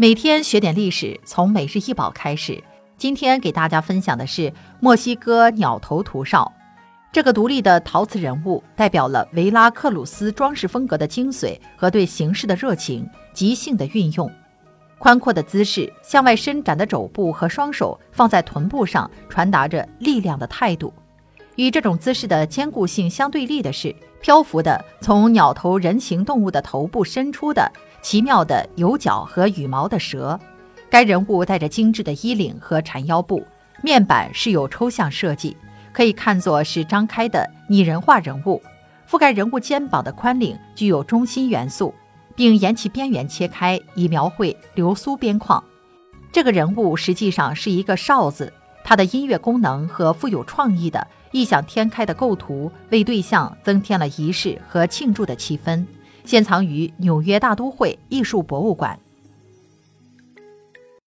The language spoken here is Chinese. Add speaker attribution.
Speaker 1: 每天学点历史，从每日一宝开始。今天给大家分享的是墨西哥鸟头图哨。这个独立的陶瓷人物代表了维拉克鲁斯装饰风格的精髓和对形式的热情，即兴的运用。宽阔的姿势，向外伸展的肘部和双手放在臀部上，传达着力量的态度。与这种姿势的坚固性相对立的是，漂浮的从鸟头人形动物的头部伸出的奇妙的有角和羽毛的蛇。该人物带着精致的衣领和缠腰部，面板是有抽象设计，可以看作是张开的拟人化人物。覆盖人物肩膀的宽领具有中心元素，并沿其边缘切开，以描绘流苏边框。这个人物实际上是一个哨子，它的音乐功能和富有创意的。异想天开的构图为对象增添了仪式和庆祝的气氛，现藏于纽约大都会艺术博物馆。